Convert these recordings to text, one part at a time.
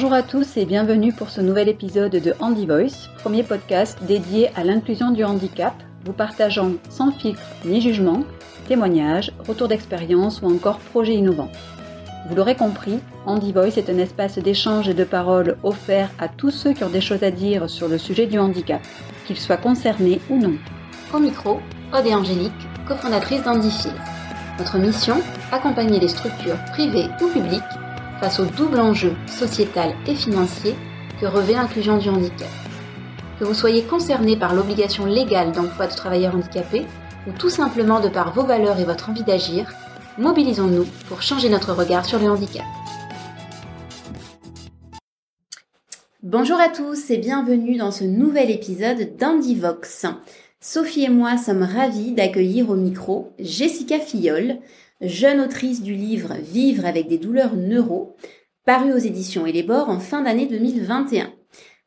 Bonjour à tous et bienvenue pour ce nouvel épisode de Handy Voice, premier podcast dédié à l'inclusion du handicap, vous partageant sans filtre ni jugement témoignages, retours d'expérience ou encore projets innovants. Vous l'aurez compris, Handy Voice est un espace d'échange et de parole offert à tous ceux qui ont des choses à dire sur le sujet du handicap, qu'ils soient concernés ou non. Au micro, Aude et Angélique, cofondatrice d'Handyfield. Notre mission Accompagner les structures privées ou publiques face au double enjeu sociétal et financier que revêt l'inclusion du handicap. Que vous soyez concerné par l'obligation légale d'emploi de travailleurs handicapés ou tout simplement de par vos valeurs et votre envie d'agir, mobilisons-nous pour changer notre regard sur le handicap. Bonjour à tous et bienvenue dans ce nouvel épisode d'Andivox. Sophie et moi sommes ravis d'accueillir au micro Jessica Fillol, jeune autrice du livre Vivre avec des douleurs neuro, paru aux éditions Elébor en fin d'année 2021.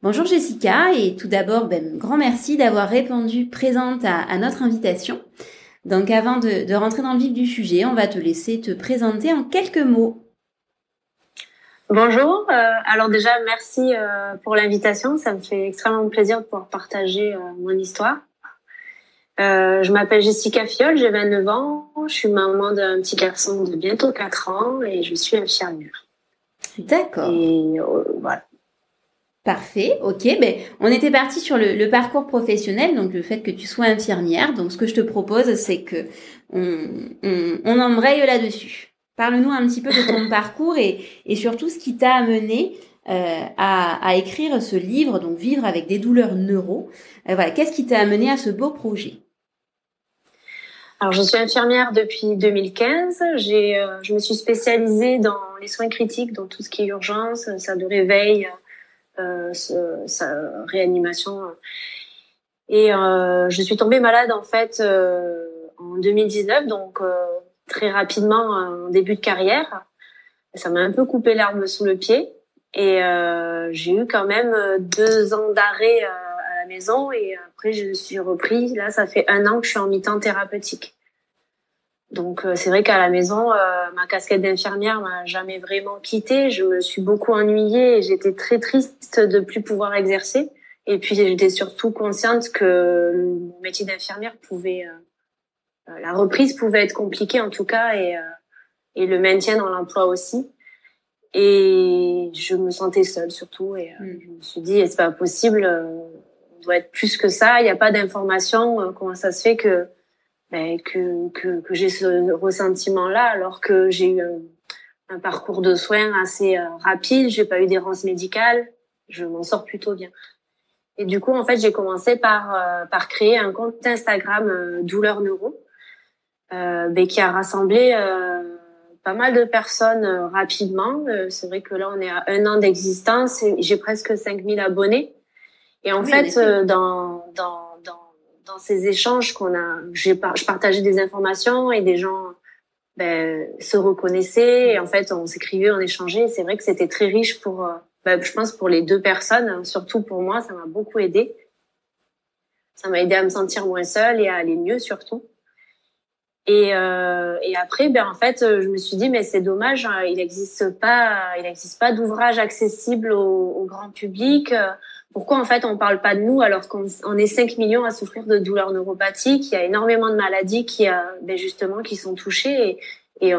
Bonjour Jessica et tout d'abord, ben, grand merci d'avoir répondu présente à, notre invitation. Donc avant de, rentrer dans le vif du sujet, on va te laisser te présenter en quelques mots. Bonjour, euh, alors déjà merci euh, pour l'invitation, ça me fait extrêmement plaisir de pouvoir partager euh, mon histoire. Euh, je m'appelle Jessica Fiol, j'ai 29 ans, je suis maman d'un petit garçon de bientôt 4 ans et je suis infirmière. D'accord. Et euh, voilà. Parfait, ok. Ben, on était parti sur le, parcours professionnel, donc le fait que tu sois infirmière. Donc, ce que je te propose, c'est que on, embraye là-dessus. Parle-nous un petit peu de ton parcours et, surtout ce qui t'a amené euh, à, écrire ce livre, donc Vivre avec des douleurs neuro. voilà, qu'est-ce qui t'a amené à ce beau projet? Alors, je suis infirmière depuis 2015. J'ai, euh, je me suis spécialisée dans les soins critiques, dans tout ce qui est urgence, ça de réveil, euh, sa réanimation. Et euh, je suis tombée malade en fait euh, en 2019, donc euh, très rapidement en début de carrière. Ça m'a un peu coupé l'arme sous le pied. Et j'ai eu quand même deux ans d'arrêt à la maison et après je suis repris. Là, ça fait un an que je suis en mi-temps thérapeutique. Donc c'est vrai qu'à la maison, ma casquette d'infirmière m'a jamais vraiment quittée. Je me suis beaucoup ennuyée et j'étais très triste de plus pouvoir exercer. Et puis j'étais surtout consciente que mon métier d'infirmière pouvait, la reprise pouvait être compliquée en tout cas et, et le maintien dans l'emploi aussi. Et je me sentais seule surtout et mm. je me suis dit c'est pas possible, on doit être plus que ça. Il n'y a pas d'information. comment ça se fait que ben, que, que, que j'ai ce ressentiment-là alors que j'ai eu un, parcours de soins assez euh, rapide, j'ai pas eu d'errance médicale, je m'en sors plutôt bien. Et du coup, en fait, j'ai commencé par euh, par créer un compte Instagram euh, Douleur Neuro, euh, ben, qui a rassemblé pas mal de personnes rapidement. c'est vrai que là, on est à un an d'existence et j'ai presque 5000 abonnés. Et en fait, dans, dans dans ces échanges qu'on a, j'ai je partageais des informations et des gens ben, se reconnaissaient. Et en fait, on s'écrivait, on échangeait. C'est vrai que c'était très riche pour, euh, ben, je pense pour les deux personnes, surtout pour moi, ça m'a beaucoup aidé. Ça m'a aidé à me sentir moins seule et à aller mieux surtout. Et, euh, et après, ben en fait, je me suis dit mais c'est dommage, hein, il n'existe pas, il n'existe pas d'ouvrage accessible au, au, grand public. Pourquoi en fait on parle pas de nous alors qu'on est 5 millions à souffrir de douleurs neuropathiques, il y a énormément de maladies qui euh, ben justement qui sont touchées et, et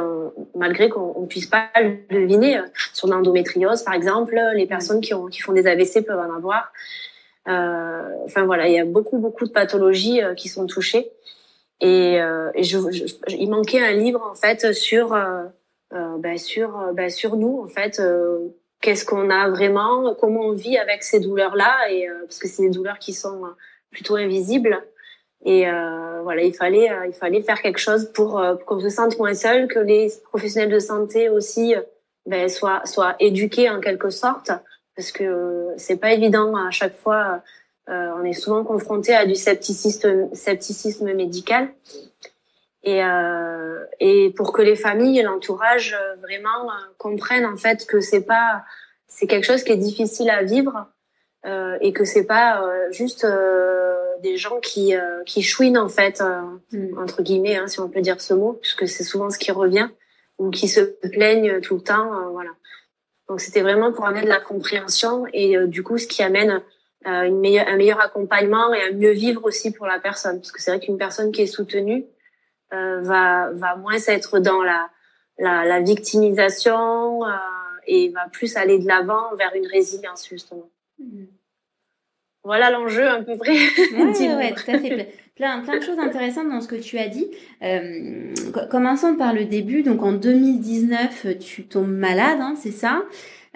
malgré qu'on puisse pas le deviner euh, sur l'endométriose par exemple, les personnes qui ont qui font des AVC peuvent en avoir. Euh, enfin voilà, il y a beaucoup beaucoup de pathologies euh, qui sont touchées et, je, il manquait un livre en fait sur ben, sur ben, sur nous en fait qu'est-ce qu'on a vraiment, comment on vit avec ces douleurs-là, et euh, parce que c'est des douleurs qui sont euh, plutôt invisibles. Et euh, voilà, il fallait, il fallait faire quelque chose pour, qu'on se sente moins seul, que les professionnels de santé aussi ben, soient, soient éduqués en quelque sorte, parce que c'est pas évident à chaque fois. On est souvent confronté à du scepticisme, scepticisme médical. Et, euh, et pour que les familles et l'entourage euh, vraiment euh, comprennent en fait que c'est pas c'est quelque chose qui est difficile à vivre euh, et que c'est pas euh, juste des gens qui qui chouinent en fait mm. entre guillemets hein, si on peut dire ce mot puisque c'est souvent ce qui revient ou qui se plaignent tout le temps voilà Donc c'était vraiment pour amener de la compréhension et du coup ce qui amène une meilleure, un meilleur accompagnement et un mieux vivre aussi pour la personne. Parce que c'est vrai qu'une personne qui est soutenue va, va moins être dans la, la, la victimisation et va plus aller de l'avant vers une résilience justement. Mmh. Voilà l'enjeu à peu près. Oui, ouais, tout à fait. Plein, plein de choses intéressantes dans ce que tu as dit. Euh, commençons par le début. Donc en 2019, tu tombes malade, hein, c'est ça?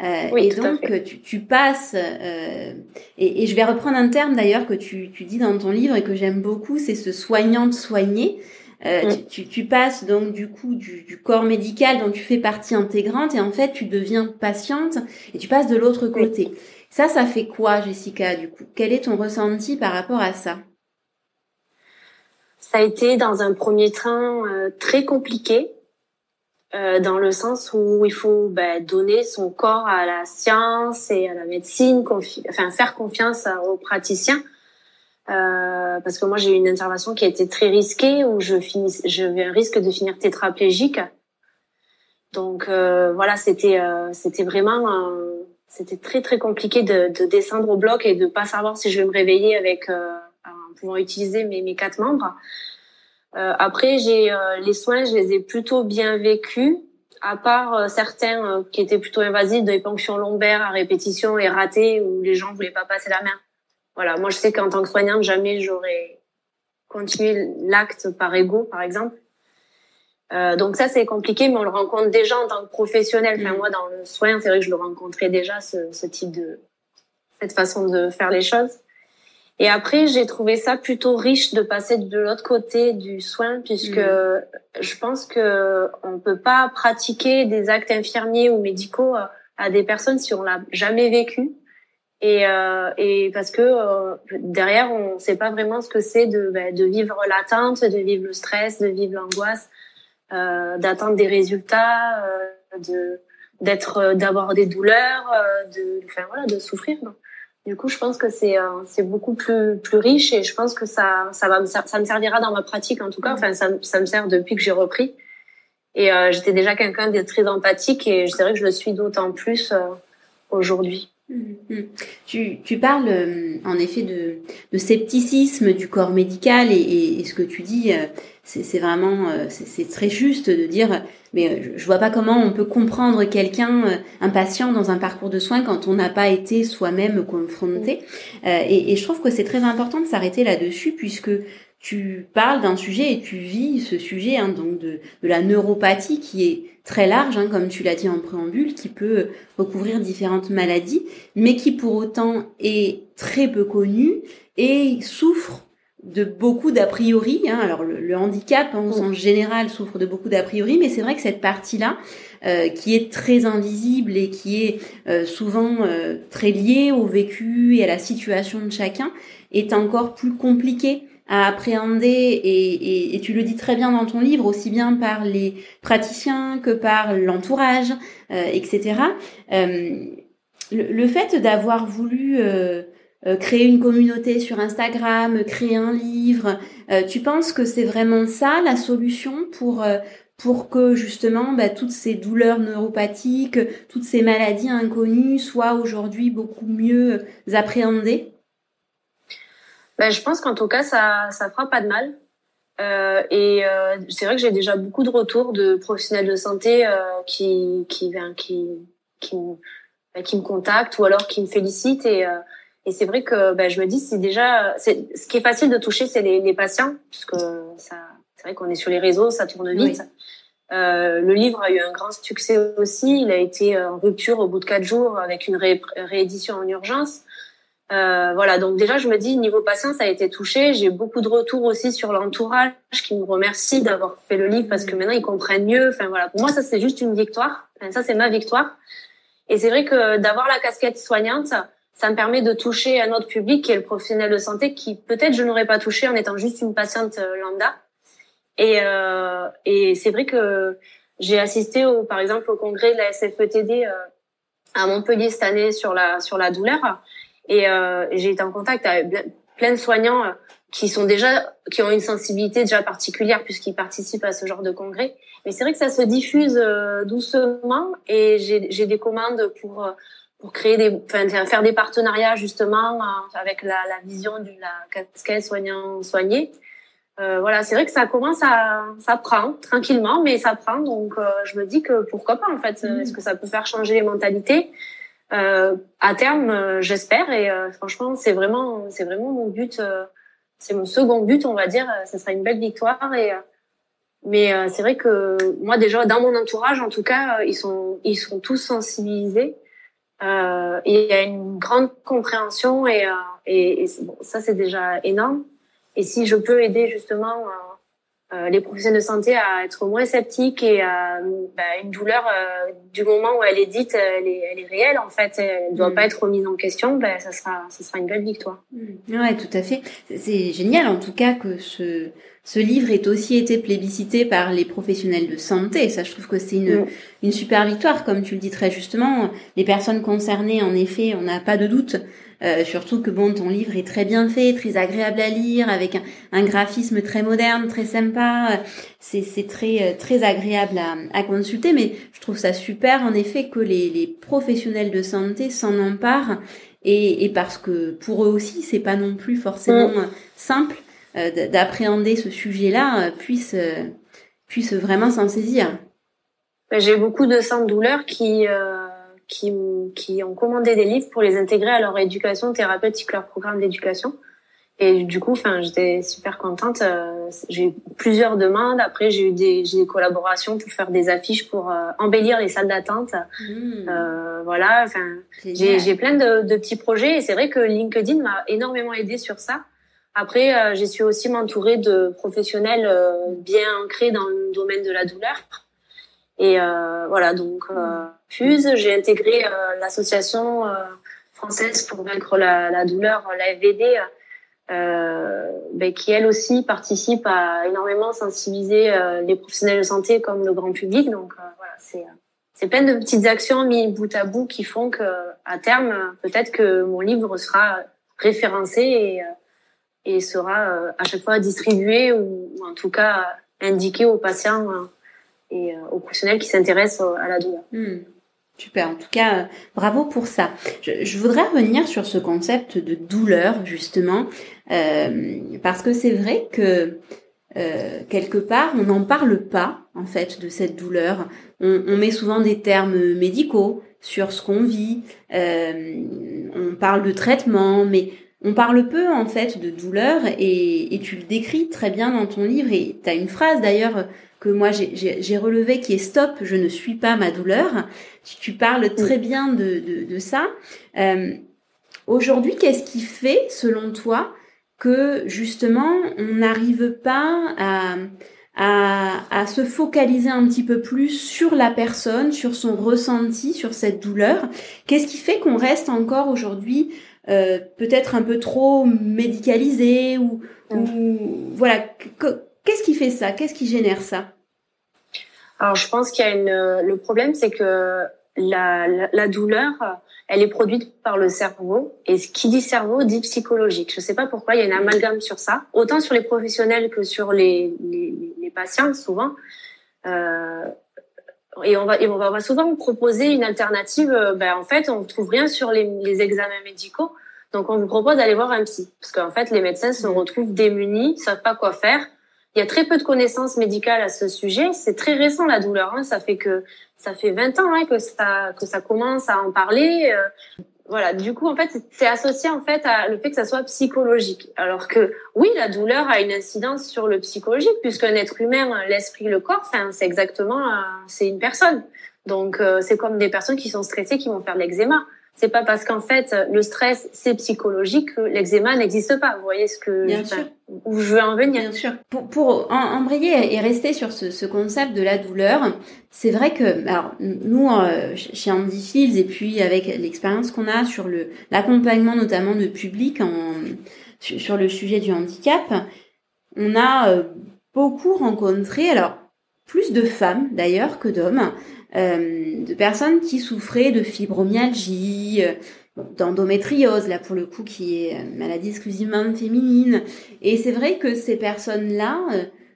Euh, oui, et donc tu, tu, passes, euh, et, et, je vais reprendre un terme d'ailleurs que tu, tu dis dans ton livre et que j'aime beaucoup, c'est ce soignante soigné. Euh, mm. tu, tu, passes donc du coup du, du, corps médical dont tu fais partie intégrante et en fait tu deviens patiente et tu passes de l'autre côté. Ça, ça fait quoi, Jessica, du coup? Quel est ton ressenti par rapport à ça? Ça a été dans un premier temps euh, très compliqué, euh, dans le sens où il faut bah, donner son corps à la science et à la médecine, enfin faire confiance aux praticiens. Euh, parce que moi j'ai eu une intervention qui a été très risquée où je finis, un risque de finir tétraplégique. Donc euh, voilà, c'était c'était vraiment c'était très très compliqué de, de, descendre au bloc et de pas savoir si je vais me réveiller avec en pouvant utiliser mes, mes quatre membres. Euh, après, j'ai euh, les soins, je les ai plutôt bien vécus, à part euh, certains qui étaient plutôt invasifs, des ponctions lombaires à répétition et ratées où les gens voulaient pas passer la main. Voilà, moi je sais qu'en tant que soignante, jamais j'aurais continué l'acte par ego, par exemple. Euh, donc ça c'est compliqué, mais on le rencontre déjà en tant que professionnel. Enfin mm. moi dans le soin, c'est vrai que je le rencontrais déjà ce, ce, type de cette façon de faire les choses. Et après j'ai trouvé ça plutôt riche de passer de l'autre côté du soin, puisque mm. je pense que on peut pas pratiquer des actes infirmiers ou médicaux à des personnes si on l'a jamais vécu. Et, euh, et parce que euh, derrière on ne sait pas vraiment ce que c'est de, ben, de vivre l'attente, de vivre le stress, de vivre l'angoisse euh, d'attendre des résultats, euh, de d'être, euh, d'avoir des douleurs, de, enfin voilà, de souffrir. Du coup, je pense que c'est c'est beaucoup plus plus riche et je pense que ça ça va me ça me servira dans ma pratique en tout cas. Enfin, ça, ça me sert depuis que j'ai repris. Et euh, j'étais déjà quelqu'un de très empathique et c'est vrai que je le suis d'autant plus euh, aujourd'hui. Mm-hmm. Tu, tu, parles en effet de, de, scepticisme du corps médical et, et, ce que tu dis, c'est vraiment euh, c'est très juste de dire mais euh, je vois pas comment on peut comprendre quelqu'un euh, un patient dans un parcours de soins quand on n'a pas été soi-même confronté et, et, je trouve que c'est très important de s'arrêter là-dessus puisque tu parles d'un sujet et tu vis ce sujet hein, donc de, de, la neuropathie qui est très large hein, comme tu l'as dit en préambule qui peut recouvrir différentes maladies mais qui pour autant est très peu connue et souffre de beaucoup d'a priori. Hein. Alors le, handicap en sens général souffre de beaucoup d'a priori, mais c'est vrai que cette partie-là, euh, qui est très invisible et qui est euh, souvent euh, très liée au vécu et à la situation de chacun, est encore plus compliquée à appréhender et, et, tu le dis très bien dans ton livre, aussi bien par les praticiens que par l'entourage, etc. Le, le, fait d'avoir voulu euh, créer une communauté sur Instagram, créer un livre. Euh, tu penses que c'est vraiment ça la solution pour euh, pour que justement bah, toutes ces douleurs neuropathiques, toutes ces maladies inconnues soient aujourd'hui beaucoup mieux appréhendées? Ben, Je pense qu'en tout cas, ça ça fera pas de mal. Euh, et euh, c'est vrai que j'ai déjà beaucoup de retours de professionnels de santé euh, qui qui, ben, qui qui me, qui me contactent ou alors qui me félicitent et et c'est vrai que ben, je me dis, c'est déjà, c'est ce qui est facile de toucher, c'est les, les, patients, puisque ça, c'est vrai qu'on est sur les réseaux, ça tourne vite. Euh, le livre a eu un grand succès aussi. Il a été en rupture au bout de quatre jours avec une réédition en urgence. Euh, voilà, donc déjà je me dis niveau patient ça a été touché. J'ai beaucoup de retours aussi sur l'entourage qui me remercie d'avoir fait le livre parce que maintenant ils comprennent mieux. Enfin voilà, pour moi ça c'est juste une victoire. Enfin, ça c'est ma victoire. Et c'est vrai que d'avoir la casquette soignante, ça me permet de toucher un autre public qui est le professionnel de santé qui peut-être je n'aurais pas touché en étant juste une patiente euh, lambda. Et, euh, et c'est vrai que j'ai assisté au, par exemple au congrès de la SFETD euh, à Montpellier cette année sur la sur la douleur et euh, j'ai été en contact avec plein de soignants euh, qui sont déjà qui ont une sensibilité déjà particulière puisqu'ils participent à ce genre de congrès Mais c'est vrai que ça se diffuse doucement et j'ai des commandes pour pour créer des, enfin, faire des partenariats justement avec la, la vision de la casquette soignant soigné. Euh, voilà, c'est vrai que ça commence à, ça prend tranquillement, mais ça prend. Donc, euh, je me dis que pourquoi pas en fait. Mm. Est-ce que ça peut faire changer les mentalités? euh, À terme, euh, j'espère. Et euh, franchement, c'est vraiment, c'est vraiment mon but. c'est mon second but, on va dire. Ce sera une belle victoire. Et mais c'est vrai que moi déjà dans mon entourage, en tout cas, ils sont, ils sont tous sensibilisés. Euh, il y a une grande compréhension et, et, et bon, ça c'est déjà énorme. Et si je peux aider justement euh, euh, les professionnels de santé à être moins sceptiques et à bah, une douleur euh, du moment où elle est dite, elle est, elle est réelle en fait, elle ne doit mm. pas être remise en question, ben ça sera, ça sera une belle victoire. Mm. Ouais, tout à fait. C'est génial en tout cas que ce ce livre ait aussi été plébiscité par les professionnels de santé. Ça, je trouve que c'est une, mm. une super victoire, comme tu le dis très justement. Les personnes concernées, en effet, on n'a pas de doute euh, surtout que bon, ton livre est très bien fait, très agréable à lire, avec un, graphisme très moderne, très sympa. C'est très euh, très agréable à, à, consulter, mais je trouve ça super en effet que les, les professionnels de santé s'en emparent et, et, parce que pour eux aussi, c'est pas non plus forcément mm. simple euh, d'appréhender ce sujet-là, puissent puissent vraiment s'en saisir. J'ai beaucoup de sans douleur qui qui, qui ont commandé des livres pour les intégrer à leur éducation thérapeutique, leur programme d'éducation. Et du coup, enfin, j'étais super contente. Euh, j'ai eu plusieurs demandes. Après, j'ai eu des, j'ai des collaborations pour faire des affiches pour euh, embellir les salles d'attente. Mmh. Euh, voilà. Enfin, j'ai, j'ai plein de, de, petits projets. Et c'est vrai que LinkedIn m'a énormément aidé sur ça. Après, euh, j'ai su aussi m'entourer de professionnels bien ancrés dans le domaine de la douleur. Et voilà, donc Fuse. J'ai intégré euh, l'association euh, française pour vaincre la, la douleur, la euh, ben, qui elle aussi participe à énormément sensibiliser euh, les professionnels de santé comme le grand public. Donc voilà, c'est c'est plein de petites actions mises bout à bout qui font que à terme peut-être que mon livre sera référencé et, et sera à chaque fois distribué ou, en tout cas indiqué aux patients et aux professionnels qui s'intéressent à la douleur. Hmm. Super, en tout cas, euh, bravo pour ça. Je, voudrais revenir sur ce concept de douleur, justement, euh, parce que c'est vrai que euh, quelque part, on n'en parle pas, en fait, de cette douleur. On, on met souvent des termes médicaux sur ce qu'on vit, on parle de traitement, mais on parle peu, en fait, de douleur, et, et tu le décris très bien dans ton livre, et tu as une phrase, d'ailleurs, que moi j'ai relevé qui est stop, je ne suis pas ma douleur. Tu, parles très bien de, de, de ça. Euh, Aujourd'hui, qu'est-ce qui fait, selon toi, que justement on n'arrive pas à, à, à, se focaliser un petit peu plus sur la personne, sur son ressenti, sur cette douleur? Qu'est-ce qui fait qu'on reste encore aujourd'hui euh, peut-être un peu trop médicalisé ou, ou voilà Qu'est-ce qui fait ça? Qu'est-ce qui génère ça? Alors, je pense qu'il y a une. Le problème, c'est que la, la, douleur, elle est produite par le cerveau. Et ce qui dit cerveau dit psychologique. Je ne sais pas pourquoi il y a une amalgame sur ça, autant sur les professionnels que sur les, les, les patients, souvent. Euh, et on va, et on va souvent proposer une alternative. Euh, ben, en fait, on ne trouve rien sur les, les examens médicaux. Donc, on vous propose d'aller voir un psy. Parce qu'en fait, les médecins se retrouvent démunis, savent pas quoi faire. Il y a très peu de connaissances médicales à ce sujet. C'est très récent la douleur. Hein. Ça fait que ça fait 20 ans hein, que ça que ça commence à en parler. Euh. voilà. Du coup, en fait, c'est associé en fait à le fait que ça soit psychologique. Alors que oui, la douleur a une incidence sur le psychologique puisqu'un être humain, l'esprit, le corps, c'est exactement, euh, c'est une personne. Donc, euh, c'est comme des personnes qui sont stressées qui vont faire de l'eczéma c'est pas parce qu'en fait le stress c'est psychologique que l'eczéma n'existe pas. Vous voyez ce que Bien sûr. où je veux en venir. Bien sûr. Pour, pour embrayer et rester sur ce, ce concept de la douleur, c'est vrai que alors nous euh, chez Andy Fields et puis avec l'expérience qu'on a sur le l'accompagnement notamment de public en sur le sujet du handicap, on a euh, beaucoup rencontré alors plus de femmes d'ailleurs que d'hommes euh, de personnes qui souffraient de fibromyalgie, euh, d'endométriose, là pour le coup qui est maladie exclusivement féminine. Et c'est vrai que ces personnes-là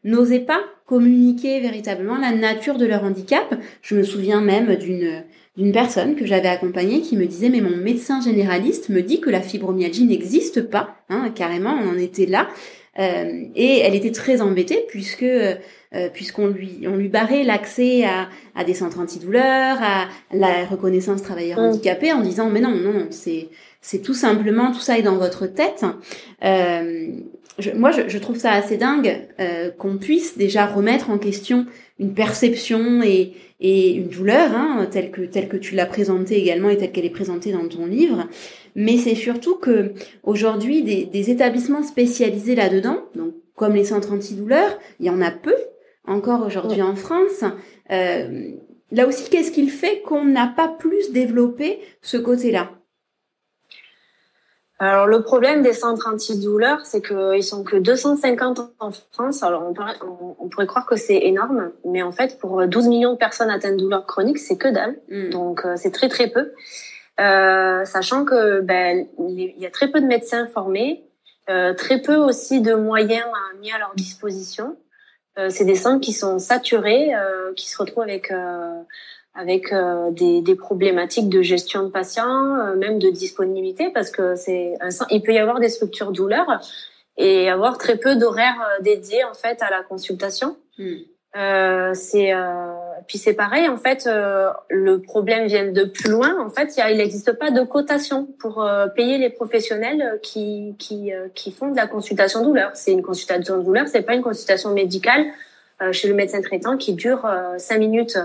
n'osaient pas communiquer véritablement la nature de leur handicap. Je me souviens même d'une d'une personne que j'avais accompagnée qui me disait mais mon médecin généraliste me dit que la fibromyalgie n'existe pas, hein, carrément on en était là. Euh, et elle était très embêtée puisque euh, puisqu'on lui on lui barrait l'accès à, à des centres antidouleurs, à la reconnaissance travailleurs mm. handicapés en disant mais non non non c'est c'est tout simplement tout ça est dans votre tête. Euh, moi, je, je, trouve ça assez dingue euh, qu'on puisse déjà remettre en question une perception et, et une douleur, hein, telle que telle que tu l'as présentée également et telle qu'elle est présentée dans ton livre. Mais c'est surtout que aujourd'hui, des, des établissements spécialisés là-dedans, donc comme les centres antidouleurs, il y en a peu encore aujourd'hui en France. Euh, là aussi, qu'est-ce qu'il fait qu'on n'a pas plus développé ce côté-là? Alors le problème des centres antidouleurs, c'est qu'ils sont que 250 en France. Alors on, pourrait croire que c'est énorme, mais en fait pour 12 millions de personnes atteintes de douleurs chroniques, c'est que dalle. Hmm. Donc euh, c'est très très peu. Euh, sachant que ben il y a très peu de médecins formés, euh, très peu aussi de moyens mis à leur disposition. Euh, c'est des centres qui sont saturés, euh, qui se retrouvent avec avec euh, des, des, problématiques de gestion de patients, euh, même de disponibilité, parce que c'est il peut y avoir des structures douleurs et avoir très peu d'horaires euh, dédiés en fait à la consultation. Hmm. Euh, c'est puis c'est pareil en fait le problème vient de plus loin en fait il n'existe pas de cotation pour payer les professionnels qui qui qui font de la consultation douleur c'est une consultation douleur c'est pas une consultation médicale chez le médecin traitant qui dure cinq minutes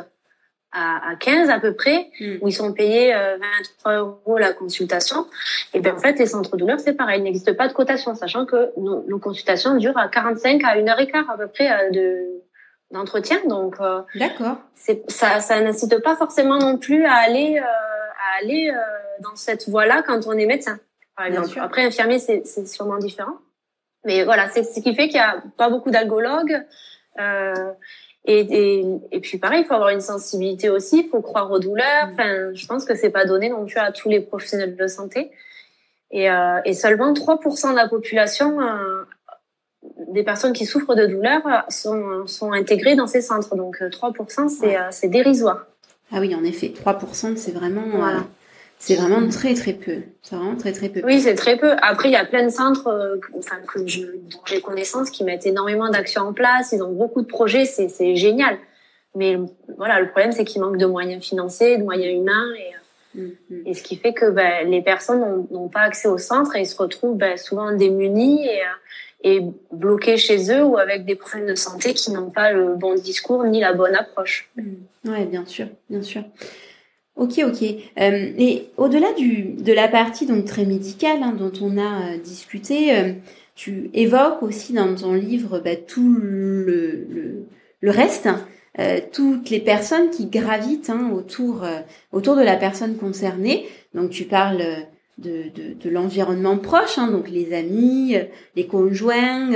à, à 15 à peu près, hmm. où ils sont payés 23 euh, euros la consultation. Et bien en fait, les centres douleurs, c'est pareil, il n'existe pas de cotation, sachant que nos, nos, consultations durent à 45 à 1 heure et quart à peu près euh, de d'entretien. Donc, euh, d'accord. C'est ça, ça n'incite pas forcément non plus à aller à aller dans cette voie-là quand on est médecin. Par exemple. Après, infirmier, c'est sûrement différent. Mais voilà, c'est ce qui fait qu'il y a pas beaucoup d'algologues. Euh, et, et, et, puis pareil, il faut avoir une sensibilité aussi, il faut croire aux douleurs. Enfin, je pense que c'est pas donné non plus à tous les professionnels de santé. Et, euh, et seulement 3% de la population, euh, des personnes qui souffrent de douleurs, sont, sont intégrées dans ces centres. Donc 3%, c'est c'est dérisoire. Ah oui, en effet, 3%, c'est vraiment... Voilà. C'est vraiment très très peu. C'est vraiment très très peu. Oui, c'est très peu. Après, il y a plein de centres, euh, enfin que je, dont j'ai connaissance, qui mettent énormément d'actions en place. Ils ont beaucoup de projets, c'est génial. Mais voilà, le problème c'est qu'il manque de moyens financiers, de moyens humains, et, mm-hmm. et ce qui fait que ben, les personnes n'ont pas accès au centre et ils se retrouvent ben, souvent démunis et, bloqués chez eux ou avec des problèmes de santé qui n'ont pas le bon discours ni la bonne approche. Mm. Ouais, bien sûr, bien sûr. Ok, ok. Euh, et au-delà de la partie donc très médicale hein, dont on a euh, discuté, euh, tu évoques aussi dans ton livre bah, tout le, le, reste, euh, toutes les personnes qui gravitent hein, autour autour de la personne concernée. Donc tu parles de, de, de l'environnement proche, hein, donc les amis, les conjoints,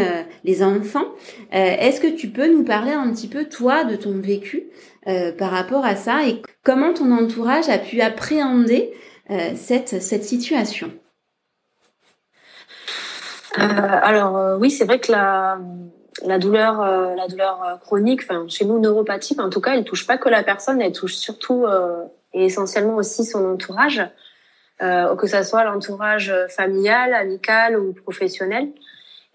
les enfants. Est-ce que tu peux nous parler un petit peu toi de ton vécu euh, par rapport à ça et comment ton entourage a pu appréhender euh, cette, cette situation? Euh, Alors oui, c'est vrai que la, la douleur, la douleur chronique, enfin chez nous neuropathique, en tout cas, elle touche pas que la personne, elle touche surtout et essentiellement aussi son entourage, que ça soit l'entourage familial, amical ou professionnel.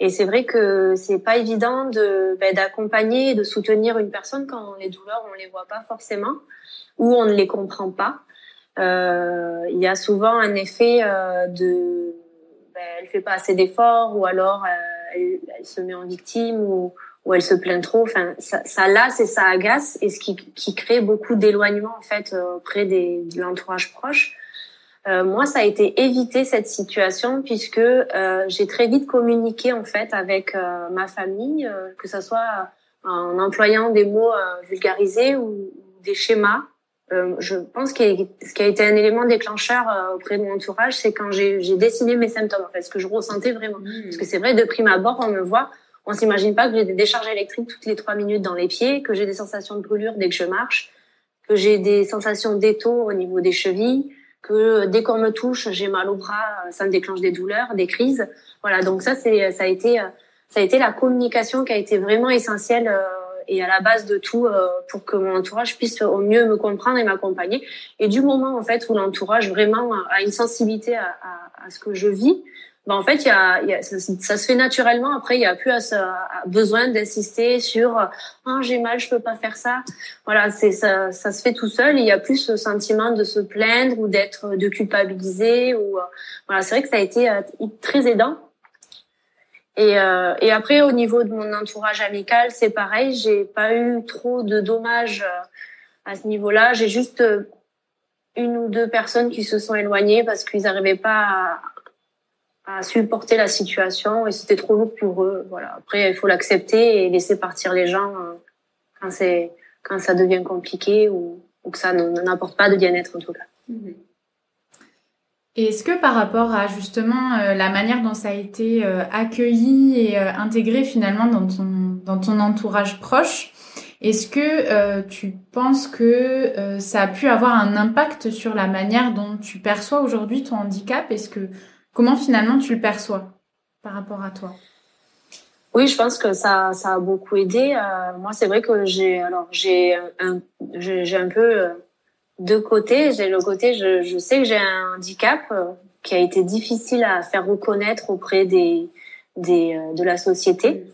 Et c'est vrai que c'est pas évident de ben, d'accompagner de soutenir une personne quand les douleurs on les voit pas forcément ou on ne les comprend pas. Euh, il y a souvent un effet euh, de ben, elle fait pas assez d'efforts ou alors euh, elle, se met en victime ou, elle se plaint trop. Enfin, ça, lasse et ça agace et ce qui, crée beaucoup d'éloignement en fait euh, auprès de l'entourage proche. Euh, moi, ça a été éviter cette situation puisque euh, j'ai très vite communiqué en fait avec euh, ma famille, euh, que ce soit en employant des mots vulgarisés ou, des schémas. je pense que ce qui a été un élément déclencheur auprès de mon entourage, c'est quand j'ai dessiné mes symptômes, en fait, ce que je ressentais vraiment. Mmh. Parce que c'est vrai, de prime abord, on me voit, on s'imagine pas que j'ai des décharges électriques toutes les trois minutes dans les pieds, que j'ai des sensations de brûlure dès que je marche, que j'ai des sensations d'étau au niveau des chevilles, que dès qu'on me touche, j'ai mal au bras, ça me déclenche des douleurs, des crises. Voilà, donc ça c'est ça a été ça a été la communication qui a été vraiment essentielle et à la base de tout pour que mon entourage puisse au mieux me comprendre et m'accompagner. Et du moment en fait où l'entourage vraiment a une sensibilité à, à, à ce que je vis, ben, en fait, y a, y a ça, se fait naturellement. Après, il y a plus à, à besoin d'insister sur ah j'ai mal, je peux pas faire ça. Voilà, c'est ça, ça se fait tout seul. Il y a plus ce sentiment de se plaindre ou d'être de culpabiliser ou voilà. C'est vrai que ça a été euh, très aidant. Et, euh, et après, au niveau de mon entourage amical, c'est pareil. J'ai pas eu trop de dommages euh, à ce niveau-là. J'ai juste une ou deux personnes qui se sont éloignées parce qu'ils n'arrivaient pas à, à supporter la situation et c'était trop lourd pour eux. Voilà. Après, il faut l'accepter et laisser partir les gens euh, quand c'est quand ça devient compliqué ou, que ça n'apporte pas de bien-être en tout cas. Mhm. Et est-ce que par rapport à justement euh, la manière dont ça a été euh, accueilli et intégré finalement dans ton dans ton entourage proche, est-ce que tu penses que ça a pu avoir un impact sur la manière dont tu perçois aujourd'hui ton handicap? Est-ce que Comment finalement tu le perçois par rapport à toi? Oui, je pense que ça, ça a beaucoup aidé. Euh, moi, c'est vrai que j'ai alors j'ai un j'ai un peu euh, deux côtés. J'ai le côté je, sais que j'ai un handicap euh, qui a été difficile à faire reconnaître auprès des des de la société.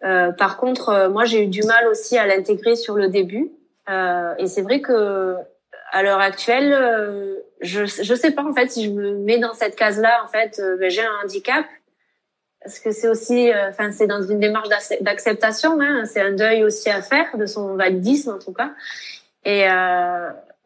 Par contre, moi, j'ai eu du mal aussi à l'intégrer sur le début. Et c'est vrai que à l'heure actuelle, je je sais pas en fait si je me mets dans cette case-là. En fait, euh, ben, j'ai un handicap parce que c'est aussi, euh, enfin, c'est dans une démarche d'acceptation. Hein, c'est un deuil aussi à faire de son validisme en tout cas. Et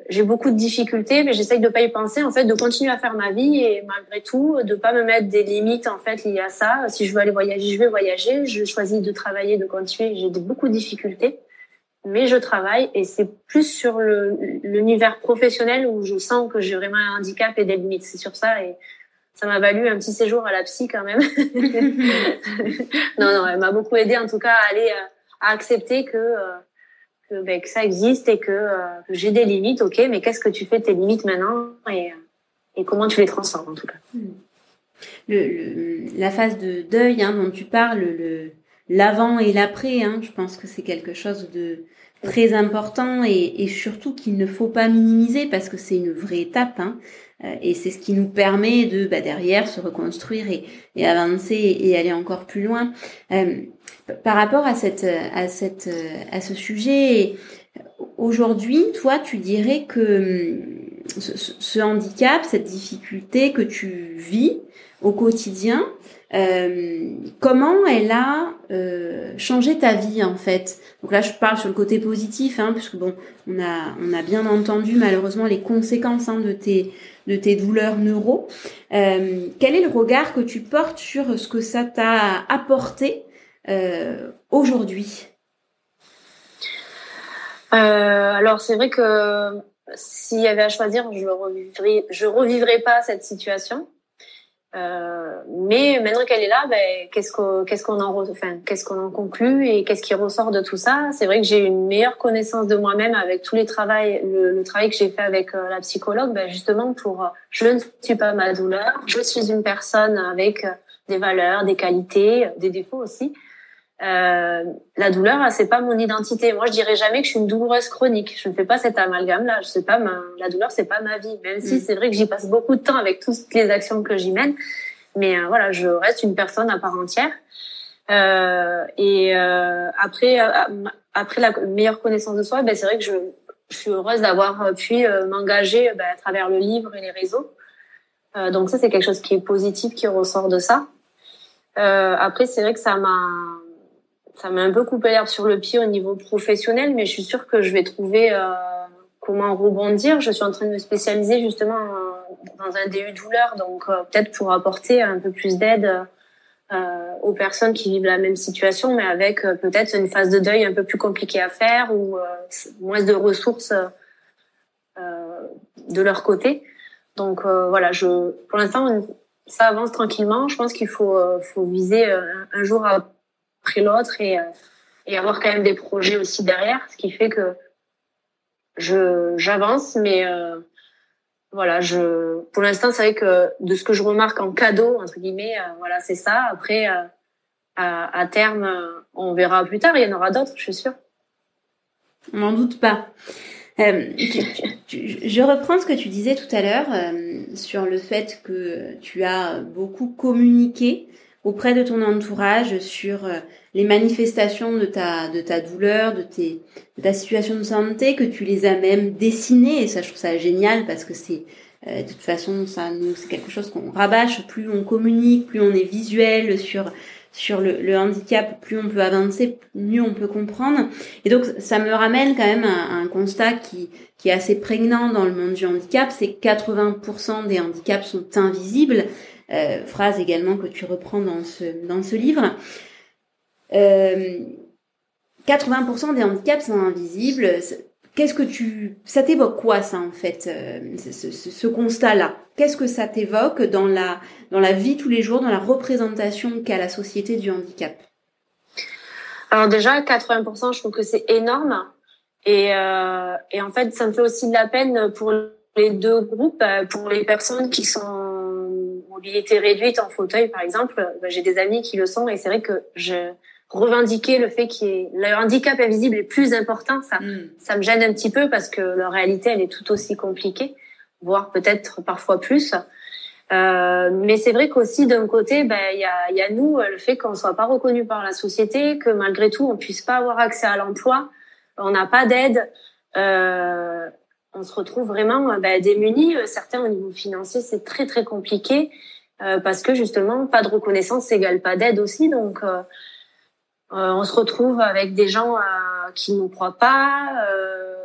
j'ai beaucoup de difficultés, mais j'essaye de pas y penser. En fait, de continuer à faire ma vie et malgré tout, de pas me mettre des limites en fait liées à ça. Si je veux aller voyager, je vais voyager. Je choisis de travailler, de continuer. J'ai beaucoup de difficultés mais je travaille et c'est plus sur l'univers professionnel où je sens que j'ai vraiment un handicap et des limites. C'est sur ça et ça m'a valu un petit séjour à la psy quand même. non, non, elle m'a beaucoup aidé en tout cas à aller euh, à accepter que euh, que, ben, que ça existe et que, euh, que j'ai des limites. Ok, mais qu'est-ce que tu fais de tes limites maintenant et, et comment tu les transformes en tout cas? Le, le, la phase de deuil hein, dont tu parles, le, l'avant et l'après. Hein. Je pense que c'est quelque chose de très important et, surtout qu'il ne faut pas minimiser parce que c'est une vraie étape. Hein. Euh, et c'est ce qui nous permet de bah, derrière se reconstruire et, avancer et aller encore plus loin. Euh, par rapport à cette à cette à ce sujet, aujourd'hui, toi, tu dirais que hum, ce handicap, cette difficulté que tu vis au quotidien, euh, comment elle a euh, changé ta vie en fait? Donc là, je parle sur le côté positif, hein, puisque bon, on a on a bien entendu malheureusement les conséquences hein, de tes de tes douleurs neuro. Euh, quel est le regard que tu portes sur ce que ça t'a apporté euh, aujourd'hui? Alors c'est vrai que s'il y avait à choisir, je revivrai je revivrai pas cette situation. Euh, mais maintenant qu'elle est là, ben, qu'est-ce qu'on qu'est-ce qu'on en enfin, qu'est-ce qu'on en conclut et qu'est-ce qui ressort de tout ça? C'est vrai que j'ai une meilleure connaissance de moi-même avec tous les travails, le, travail que j'ai fait avec euh, la psychologue, ben, justement pour euh, je ne suis pas ma douleur, je suis une personne avec des valeurs, des qualités, des défauts aussi. Euh, la douleur, c'est pas mon identité. Moi, je dirais jamais que je suis une douloureuse chronique. Je ne fais pas cet amalgame-là. Je sais pas, ma, la douleur, c'est pas ma vie. Même si mm. c'est vrai que j'y passe beaucoup de temps avec toutes les actions que j'y mène, mais euh, voilà, je reste une personne à part entière. Euh, et après, après la meilleure connaissance de soi, ben c'est vrai que je, je suis heureuse d'avoir pu m'engager ben, à travers le livre et les réseaux. donc ça, c'est quelque chose qui est positif, qui ressort de ça. après, c'est vrai que ça m'a ça m'a un peu coupé l'herbe sur le pied au niveau professionnel, mais je suis sûre que je vais trouver euh, comment rebondir. Je suis en train de me spécialiser justement dans un DU douleur, donc euh, peut-être pour apporter un peu plus d'aide euh, aux personnes qui vivent la même situation, mais avec euh, peut-être une phase de deuil un peu plus compliquée à faire ou euh, moins de ressources de leur côté. Donc voilà, je, pour l'instant, ça avance tranquillement. Je pense qu'il faut, faut viser un jour à après l'autre et, euh, et avoir quand même des projets aussi derrière, ce qui fait que je j'avance, mais euh, voilà, je pour l'instant c'est vrai que de ce que je remarque en cadeau entre guillemets, euh, voilà c'est ça. Après, à, terme, on verra plus tard. Il y en aura d'autres, je suis sûre. On n'en doute pas. Je reprends ce que tu disais tout à l'heure sur le fait que tu as beaucoup communiqué auprès de ton entourage sur euh, les manifestations de ta de ta douleur, de tes de ta situation de santé, que tu les as même dessinées. Et ça je trouve ça génial parce que c'est de toute façon ça nous c'est quelque chose qu'on rabâche. Plus on communique, plus on est visuel sur sur le, handicap, plus on peut avancer, mieux on peut comprendre. Et donc ça me ramène quand même à, un constat qui, qui est assez prégnant dans le monde du handicap, c'est que 80% des handicaps sont invisibles, euh, phrase également que tu reprends dans ce, dans ce livre. Euh, 80% des handicaps sont invisibles. Qu'est-ce que tu, ça t'évoque quoi ça en fait, euh, ce, constat-là? Qu'est-ce que ça t'évoque dans la dans la vie tous les jours, dans la représentation qu'a la société du handicap? Alors déjà, 80%, je trouve que c'est énorme. Et, euh, et en fait, ça me fait aussi de la peine pour les deux groupes, euh, pour les personnes qui sont mobilité réduite en fauteuil, par exemple. Bah, j'ai des amis qui le sont et c'est vrai que je revendiquer le fait qu'il y le handicap invisible est plus important, ça, mm. ça me gêne un petit peu parce que leur réalité, elle est tout aussi compliquée, voire peut-être parfois plus. Euh, mais c'est vrai qu'aussi d'un côté, ben il y a, y a nous le fait qu'on soit pas reconnu par la société, que malgré tout on puisse pas avoir accès à l'emploi, on n'a pas d'aide, euh, on se retrouve vraiment ben, démunis. Certains au niveau financier c'est très très compliqué euh, parce que justement pas de reconnaissance égale pas d'aide aussi, donc euh, euh, on se retrouve avec des gens euh, qui ne nous croient pas. Euh,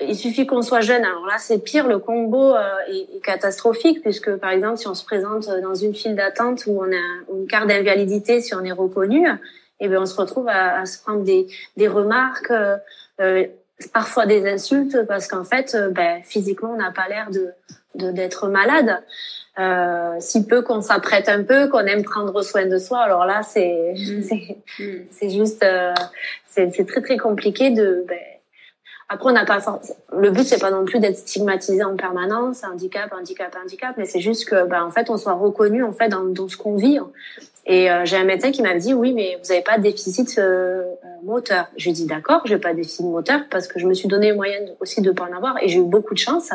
il suffit qu'on soit jeune. Alors là, c'est pire. Le combo est, catastrophique puisque, par exemple, si on se présente dans une file d'attente où on a une carte d'invalidité, si on est reconnu, eh bien, on se retrouve à, se prendre des, des remarques, parfois des insultes, parce qu'en fait, ben, physiquement, on n'a pas l'air de d'être malade. Euh, si peu qu'on s'apprête un peu, qu'on aime prendre soin de soi, alors là, c'est mm. c'est mm. juste, euh, c'est très très compliqué de. Ben, après, on n'a pas le but, c'est pas non plus d'être stigmatisé en permanence, handicap, handicap, handicap, mais c'est juste que, ben, en fait, on soit reconnu en fait dans, dans ce qu'on vit. Et euh, j'ai un médecin qui m'a dit oui, mais vous n'avez pas de déficit euh, moteur. Je lui dit d'accord, j'ai pas de déficit moteur parce que je me suis donné les moyens aussi de pas en avoir et j'ai eu beaucoup de chance.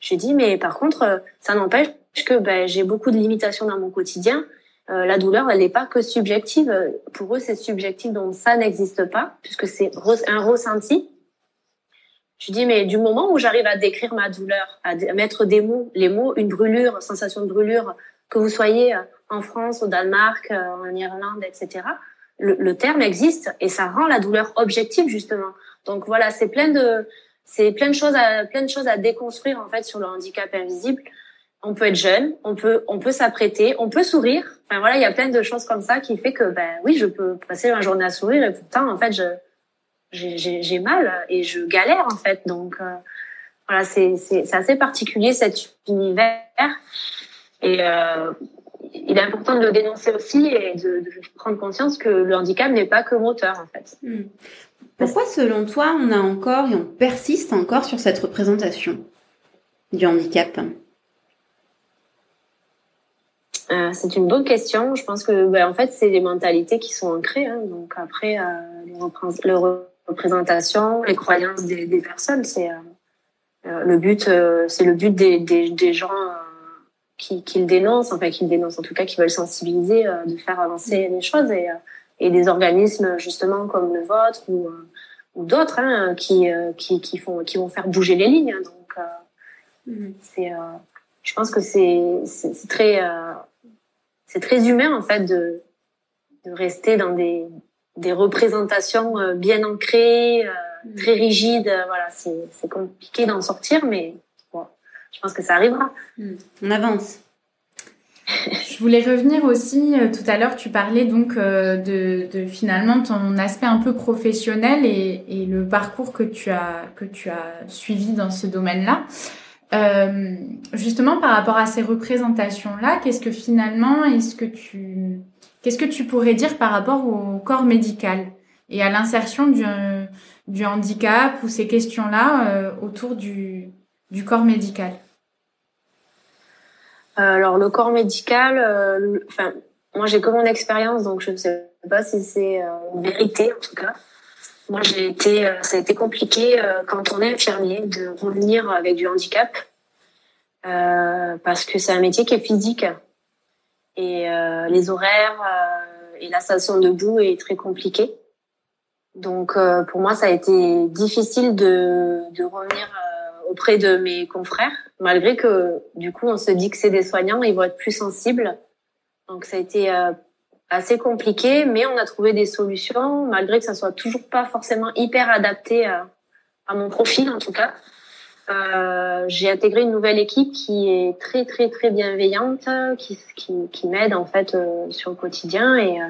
Je lui dit mais par contre, ça n'empêche que ben, j'ai beaucoup de limitations dans mon quotidien. Euh, la douleur, elle n'est pas que subjective. Pour eux, c'est subjectif, donc ça n'existe pas, puisque c'est un ressenti. Je dis, mais du moment où j'arrive à décrire ma douleur, à mettre des mots, les mots, une brûlure, sensation de brûlure, que vous soyez euh, en France, au Danemark, euh, en Irlande, etc., le, le terme existe et ça rend la douleur objective, justement. Donc voilà, c'est plein de, c'est plein de choses à, plein de choses à déconstruire, en fait, sur le handicap invisible on peut être jeune, on peut on peut s'apprêter, on peut sourire. Enfin voilà, il y a plein de choses comme ça qui fait que ben oui, je peux passer ma journée à sourire et pourtant en fait je j'ai mal et je galère en fait. Donc euh, voilà, c'est assez particulier cet univers et euh, il est important de le dénoncer aussi et de, de prendre conscience que le handicap n'est pas que moteur en fait. Hmm. Pourquoi selon toi on a encore et on persiste encore sur cette représentation du handicap? Euh, c'est une bonne question. Je pense que, ben, en fait, c'est les mentalités qui sont ancrées. Hein. Donc après, euh, les, représentations, les croyances des, des personnes, c'est euh, le but. c'est le but des, des, des gens qui, qui, le dénoncent, enfin qui le dénoncent en tout cas, qui veulent sensibiliser, de faire avancer les choses et, et des organismes justement comme le vôtre ou, ou d'autres hein, qui, qui, qui font qui vont faire bouger les lignes. Hein. Donc mm-hmm. c'est je pense que c'est c'est très c'est très humain en fait de, de rester dans des, des représentations euh, bien ancrées, euh, mm. très rigides. Euh, voilà, c'est compliqué d'en sortir, mais bon, je pense que ça arrivera. Mm. On avance. Je voulais revenir aussi, tout à l'heure, tu parlais donc de, de, finalement ton aspect un peu professionnel et, et, le parcours que tu as, que tu as suivi dans ce domaine-là. Euh, justement, par rapport à ces représentations-là, qu'est-ce que finalement, est-ce que tu, qu'est-ce que tu pourrais dire par rapport au corps médical et à l'insertion du, du handicap ou ces questions-là euh, autour du, du corps médical? Euh, Alors, le corps médical, enfin, moi j'ai que mon expérience, donc je ne sais pas si c'est une vérité en tout cas. Moi, j'ai été, ça a été compliqué quand on est infirmier de revenir avec du handicap parce que c'est un métier qui est physique et les horaires et la station debout est très compliquée. Donc pour moi, ça a été difficile de, revenir auprès de mes confrères, malgré que du coup on se dit que c'est des soignants, ils vont être plus sensibles. Donc ça a été euh, assez compliqué, mais on a trouvé des solutions, malgré que ça soit toujours pas forcément hyper adapté à, mon profil en tout cas. Euh, j'ai intégré une nouvelle équipe qui est très très très bienveillante, qui, qui, m'aide en fait euh, sur le quotidien et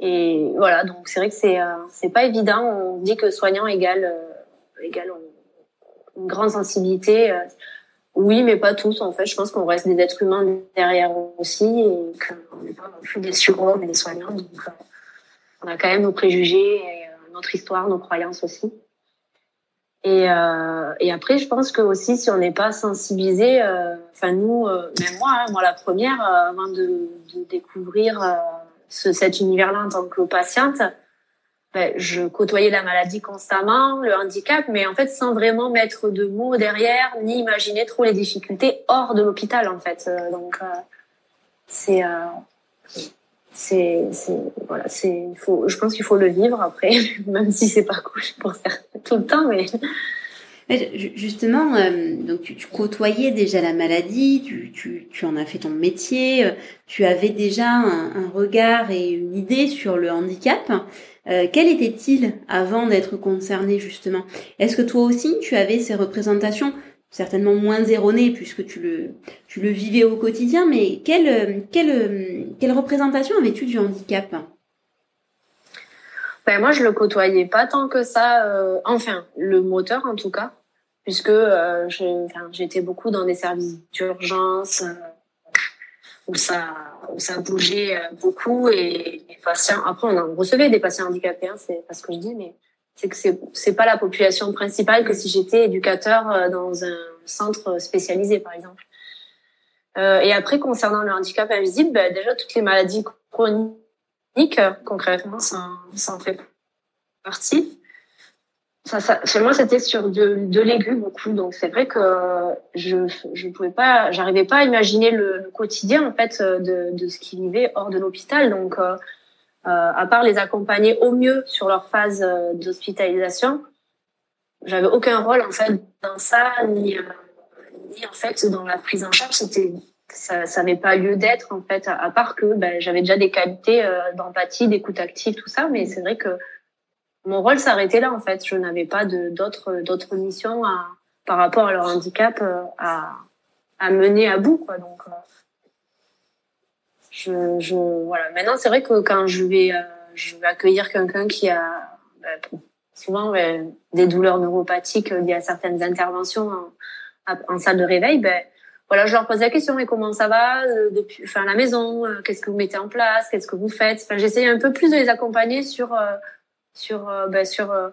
et voilà donc c'est vrai que c'est c'est pas évident. On dit que soignant égale égale une grande sensibilité. Euh, oui, mais pas tous en fait. Je pense qu'on reste des êtres humains derrière aussi et qu'on n'est pas non plus des surhommes et des soignants. Euh, on a quand même nos préjugés, euh, notre histoire, nos croyances aussi. Et, euh, et après, je pense que aussi, si on n'est pas sensibilisé, enfin nous, même moi, hein, moi la première, avant de, de découvrir ce, cet univers-là en tant que patiente, ben, je côtoyais la maladie constamment, le handicap, mais en fait sans vraiment mettre de mots derrière, ni imaginer trop les difficultés hors de l'hôpital en fait. Euh, donc euh, c'est euh, c'est voilà c'est il faut je pense qu'il faut le vivre après même si c'est pas cool pour certains tout le temps mais Justement, donc tu, côtoyais déjà la maladie, tu, tu, tu, en as fait ton métier, tu avais déjà un, regard et une idée sur le handicap. Euh, quel était-il avant d'être concerné justement? Est-ce que toi aussi tu avais ces représentations certainement moins erronées puisque tu le tu le vivais au quotidien, mais quelle quelle quelle représentation avais-tu du handicap? Ben moi je le côtoyais pas tant que ça, euh, enfin le moteur en tout cas, puisque euh, j'étais beaucoup dans des services d'urgence où ça où ça bougeait euh, beaucoup et les patients. Après, on en recevait des patients handicapés, hein, c'est pas ce que je dis, mais c'est que c'est c'est pas la population principale que si j'étais éducateur euh, dans un centre spécialisé, par exemple. Euh, et après, concernant le handicap invisible, ben, déjà toutes les maladies chroniques, concrètement, ça, en fait partie ça, c'était sur de, de beaucoup. Donc, c'est vrai que je je pas, pas à imaginer le, quotidien en fait de, de ce qu'ils vivaient hors de l'hôpital. Donc, euh, euh, à part les accompagner au mieux sur leur phase euh, d'hospitalisation, j'avais aucun rôle en fait dans ça, ni, euh, en fait dans la prise en charge. Ça, n'avait pas lieu d'être en fait, à, part que ben, j'avais déjà des qualités d'empathie, d'écoute active, tout ça. Mais c'est vrai que mon rôle s'arrêtait là en fait. Je n'avais pas d'autres missions par rapport à leur handicap euh, à, mener à bout. Donc euh, voilà. Maintenant c'est vrai que quand je vais euh, accueillir quelqu'un qui a ben, souvent ben, des douleurs neuropathiques liées à certaines interventions en, en salle de réveil, ben voilà, je leur pose la question, mais comment ça va depuis, enfin la maison, qu'est-ce que vous mettez en place, qu'est-ce que vous faites? Enfin, j'essaye un peu plus de les accompagner sur sur, euh, bah, sur, euh,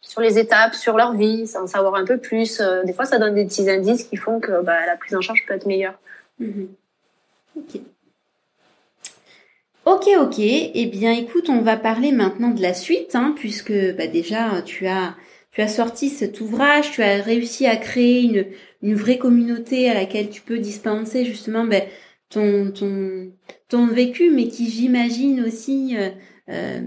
sur les étapes, sur leur vie, en savoir un peu plus. Euh, des fois, ça donne des petits indices qui font que bah, la prise en charge peut être meilleure. Mhm. Ok. Ok, ok. Eh bien, écoute, on va parler maintenant de la suite, hein, puisque bah, déjà, tu as, tu as sorti cet ouvrage, tu as réussi à créer une, une vraie communauté à laquelle tu peux dispenser justement ben, ton, ton, ton vécu, mais qui, j'imagine aussi, euh,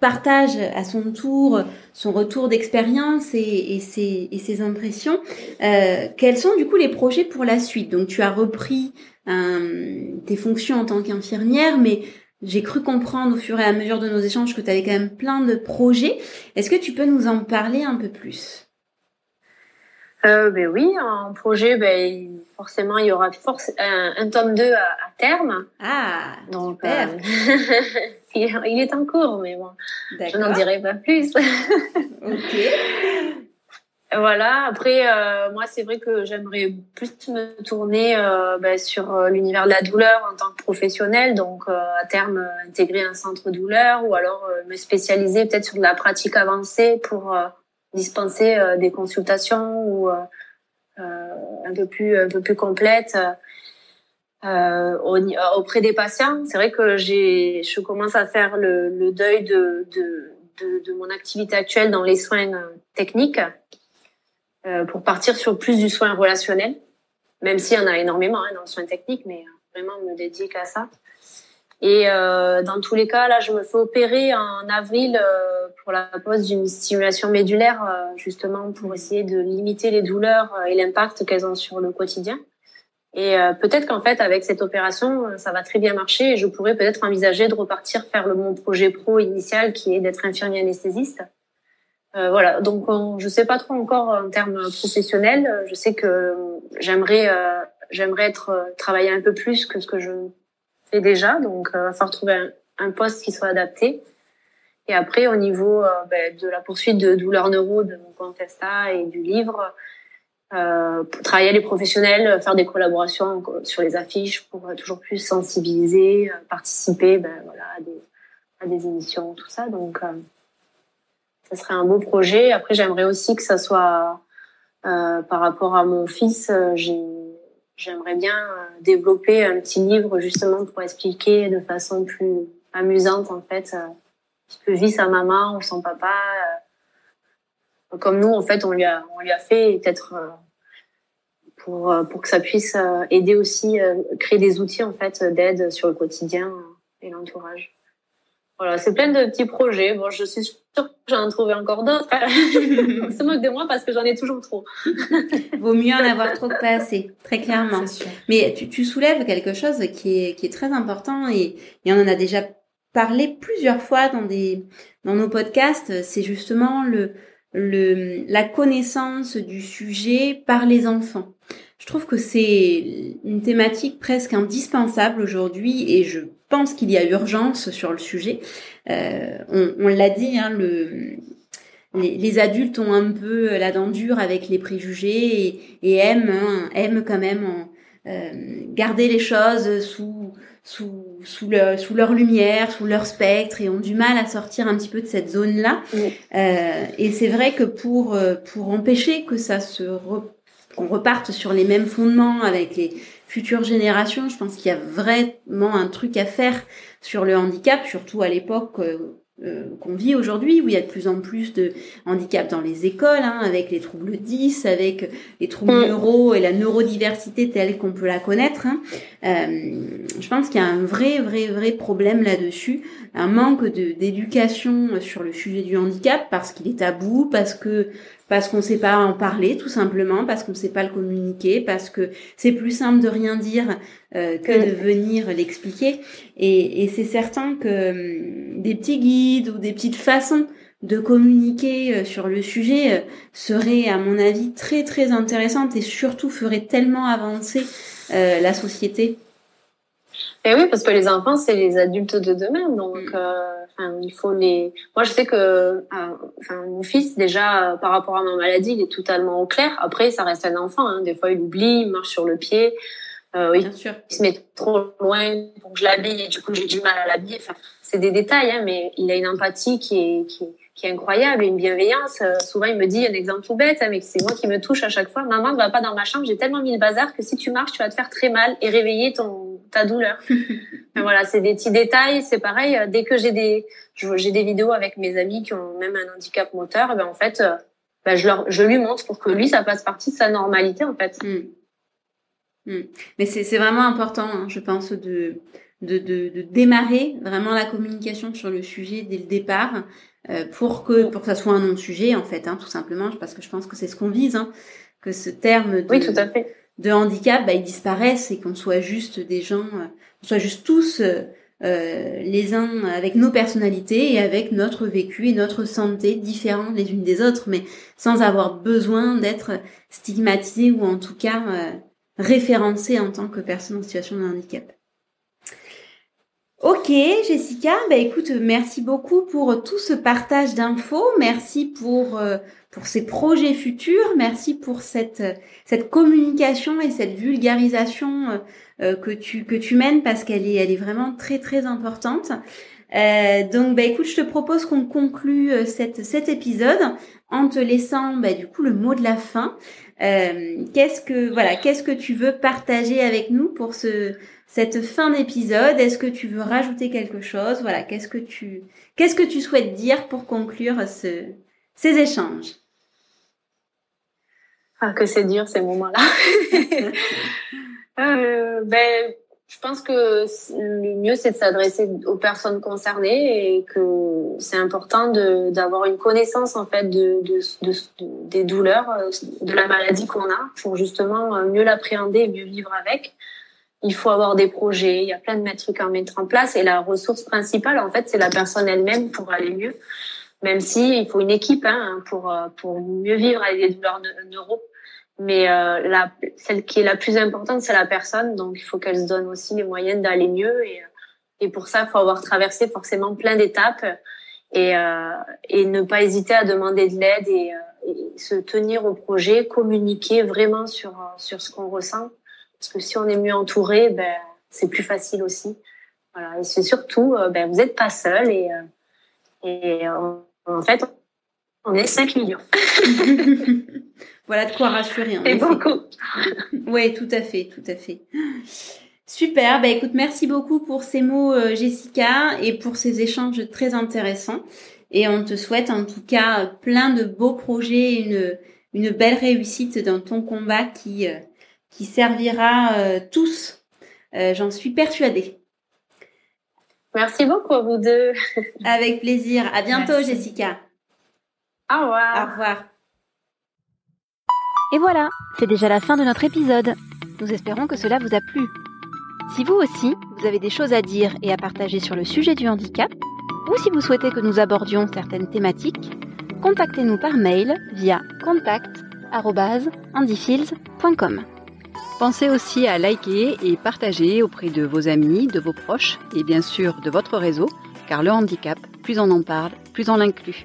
partage à son tour son retour d'expérience et, et, ses, et, ses, impressions. Euh, quels sont du coup les projets pour la suite? Donc tu as repris euh, tes fonctions en tant qu'infirmière, mais j'ai cru comprendre au fur et à mesure de nos échanges que tu avais quand même plein de projets. Est-ce que tu peux nous en parler un peu plus? Euh, ben oui, un projet, ben, forcément, il y aura force, un, tome 2 à, terme. Ah, Donc, super. Euh, il est en cours, mais bon, je n'en dirai pas plus. ok. Voilà. Après, euh, moi, c'est vrai que j'aimerais plus me tourner euh, ben, sur euh, l'univers de la douleur en tant que professionnel, donc euh, à terme intégrer un centre douleur, ou alors me spécialiser peut-être sur de la pratique avancée pour dispenser des consultations ou un peu plus un peu plus complètes euh, auprès des patients. C'est vrai que je commence à faire le, deuil de, de, de, mon activité actuelle dans les soins techniques euh, pour partir sur plus du soin relationnel, même s'il y en a énormément hein, dans le soin technique, mais vraiment me dédier qu'à ça. Et euh, dans tous les cas, là, je me fais opérer en avril euh, pour la pose d'une stimulation médulaire, euh, justement pour essayer de limiter les douleurs euh, et l'impact qu'elles ont sur le quotidien. Et euh, peut-être qu'en fait, avec cette opération, ça va très bien marcher et je pourrais peut-être envisager de repartir faire le, mon projet pro initial, qui est d'être infirmier anesthésiste. voilà, donc on, je sais pas trop encore en termes professionnels. Je sais que j'aimerais j'aimerais être travailler un peu plus que ce que je fais déjà, donc il va falloir trouver un, poste qui soit adapté. Et après, au niveau euh, ben, de la poursuite de douleurs neuro de mon contesta et du livre, euh, pour travailler les professionnels, faire des collaborations sur les affiches pour euh, toujours plus sensibiliser, euh, participer ben, voilà, à, des, émissions, tout ça. Donc, euh, ça serait un beau projet. Après, j'aimerais aussi que ça soit euh, par rapport à mon fils, j'ai j'aimerais bien euh, développer un petit livre justement pour expliquer de façon plus amusante en fait euh, ce que vit sa maman ou son papa. Euh, comme nous en fait on lui a on lui a fait peut-être pour pour que ça puisse aider aussi créer des outils en fait d'aide sur le quotidien et l'entourage. Voilà, c'est plein de petits projets. Bon, je suis que j'en trouver encore d'autres. se moque de moi parce que j'en ai toujours trop. Vaut mieux en avoir trop que pas assez, très clairement. Mais tu, tu, soulèves quelque chose qui est, qui est très important et, et on en a déjà parlé plusieurs fois dans des dans nos podcasts. C'est justement le le la connaissance du sujet par les enfants. Je trouve que c'est une thématique presque indispensable aujourd'hui et je pense qu'il y a urgence sur le sujet. Euh, on, on l'a dit, hein, le, les, les, adultes ont un peu la dent dure avec les préjugés et, et aiment, hein, aiment quand même euh, garder les choses sous sous sous, le, sous leur lumière, sous leur spectre et ont du mal à sortir un petit peu de cette zone-là. Euh, et c'est vrai que pour euh, pour empêcher que ça se qu'on reparte sur les mêmes fondements avec les futures générations. Je pense qu'il y a vraiment un truc à faire sur le handicap, surtout à l'époque euh, euh, qu'on vit aujourd'hui, où il y a de plus en plus de handicap dans les écoles, hein, avec les troubles 10, avec les troubles mm. neuro et la neurodiversité telle qu'on peut la connaître. Hein. Euh, je pense qu'il y a un vrai, vrai, vrai problème là-dessus, un manque d'éducation sur le sujet du handicap parce qu'il est tabou, parce que parce qu'on ne sait pas en parler tout simplement, parce qu'on ne sait pas le communiquer, parce que c'est plus simple de rien dire euh, que de venir l'expliquer. Et, et c'est certain que hum, des petits guides ou des petites façons de communiquer euh, sur le sujet euh, seraient, à mon avis, très très intéressantes et surtout feraient tellement avancer euh, la société. Et oui, parce que les enfants, c'est les adultes de demain. Donc, mm. Il faut les. Moi, je sais que, euh, enfin, mon fils déjà, euh, par rapport à ma maladie, il est totalement au clair. Après, ça reste un enfant. Hein. Des fois, il oublie, il marche sur le pied. Euh, Bien sûr. il se met trop loin pour que je l'habille et du coup, j'ai du mal à l'habiller. Enfin, c'est des détails, hein, mais il a une empathie qui est, qui, qui est incroyable, une bienveillance. Euh, souvent, il me dit un exemple tout bête, hein, mais c'est moi qui me touche à chaque fois. Maman ne va pas dans ma chambre, j'ai tellement mis le bazar que si tu marches, tu vas te faire très mal et réveiller ton ta douleur. voilà, c'est des petits détails. C'est pareil. Euh, dès que j'ai des j'ai des vidéos avec mes amis qui ont même un handicap moteur, ben en fait, euh, ben je leur je lui montre pour que lui ça fasse partie de sa normalité en fait. Mm. Mm. Mais c'est vraiment important, hein, je pense, de de, de, de, démarrer vraiment la communication sur le sujet dès le départ euh, pour que pour que ça soit un non-sujet en fait, hein, tout simplement, parce que je pense que c'est ce qu'on vise, hein, que ce terme de, oui, tout à fait. De handicap, bah, il disparaisse et qu'on soit juste des gens, euh, qu'on soit juste tous euh, les uns avec nos personnalités et avec notre vécu et notre santé différents les unes des autres, mais sans avoir besoin d'être stigmatisés ou en tout cas référencés en tant que personne en situation de handicap. Ok, Jessica, bah écoute, merci beaucoup pour tout ce partage d'infos, merci pour euh, pour ces projets futurs, merci pour cette cette communication et cette vulgarisation euh, euh, que tu que tu mènes parce qu'elle est elle est vraiment très très importante. donc bah écoute, je te propose qu'on conclue cette cet épisode en te laissant bah, du coup le mot de la fin. Euh, qu'est-ce que voilà, qu'est-ce que tu veux partager avec nous pour ce cette fin d'épisode? Est-ce que tu veux rajouter quelque chose? Voilà, qu'est-ce que tu qu'est-ce que tu souhaites dire pour conclure ce, ces échanges? Ah, que c'est dur ces moments-là. euh, ben, je pense que le mieux c'est de s'adresser aux personnes concernées et que c'est important d'avoir une connaissance en fait de, de, de, des douleurs euh, de la maladie qu'on a pour justement euh, mieux l'appréhender et mieux vivre avec. Il faut avoir des projets, il y a plein de trucs à mettre en place et la ressource principale en fait c'est la personne elle-même pour aller mieux. Même si il faut une équipe hein, pour pour mieux vivre avec des douleurs neuro mais euh, la, celle qui est la plus importante, c'est la personne. Donc, il faut qu'elle se donne aussi les moyens d'aller mieux. Et, et pour ça, il faut avoir traversé forcément plein d'étapes et, euh, et ne pas hésiter à demander de l'aide et, euh, et, se tenir au projet, communiquer vraiment sur, sur ce qu'on ressent. Parce que si on est mieux entouré, ben, c'est plus facile aussi. Voilà. Et c'est surtout, euh, ben, vous n'êtes pas seul et, euh, et en fait, on est 5 millions. voilà de quoi rassurer. Et beaucoup. oui, tout à fait, tout à fait. Super, bah écoute, merci beaucoup pour ces mots euh, Jessica et pour ces échanges très intéressants. Et on te souhaite en tout cas plein de beaux projets, une, une belle réussite dans ton combat qui, euh, qui servira euh, tous. J'en suis persuadée. Merci beaucoup à vous deux. Avec plaisir. À bientôt Jessica. Au revoir. Au revoir. Et voilà, c'est déjà la fin de notre épisode. Nous espérons que cela vous a plu. Si vous aussi, vous avez des choses à dire et à partager sur le sujet du handicap, ou si vous souhaitez que nous abordions certaines thématiques, contactez-nous par mail via contact@handyfields.com. Pensez aussi à liker et partager auprès de vos amis, de vos proches et bien sûr de votre réseau, car le handicap, plus on en parle, plus on l'inclut.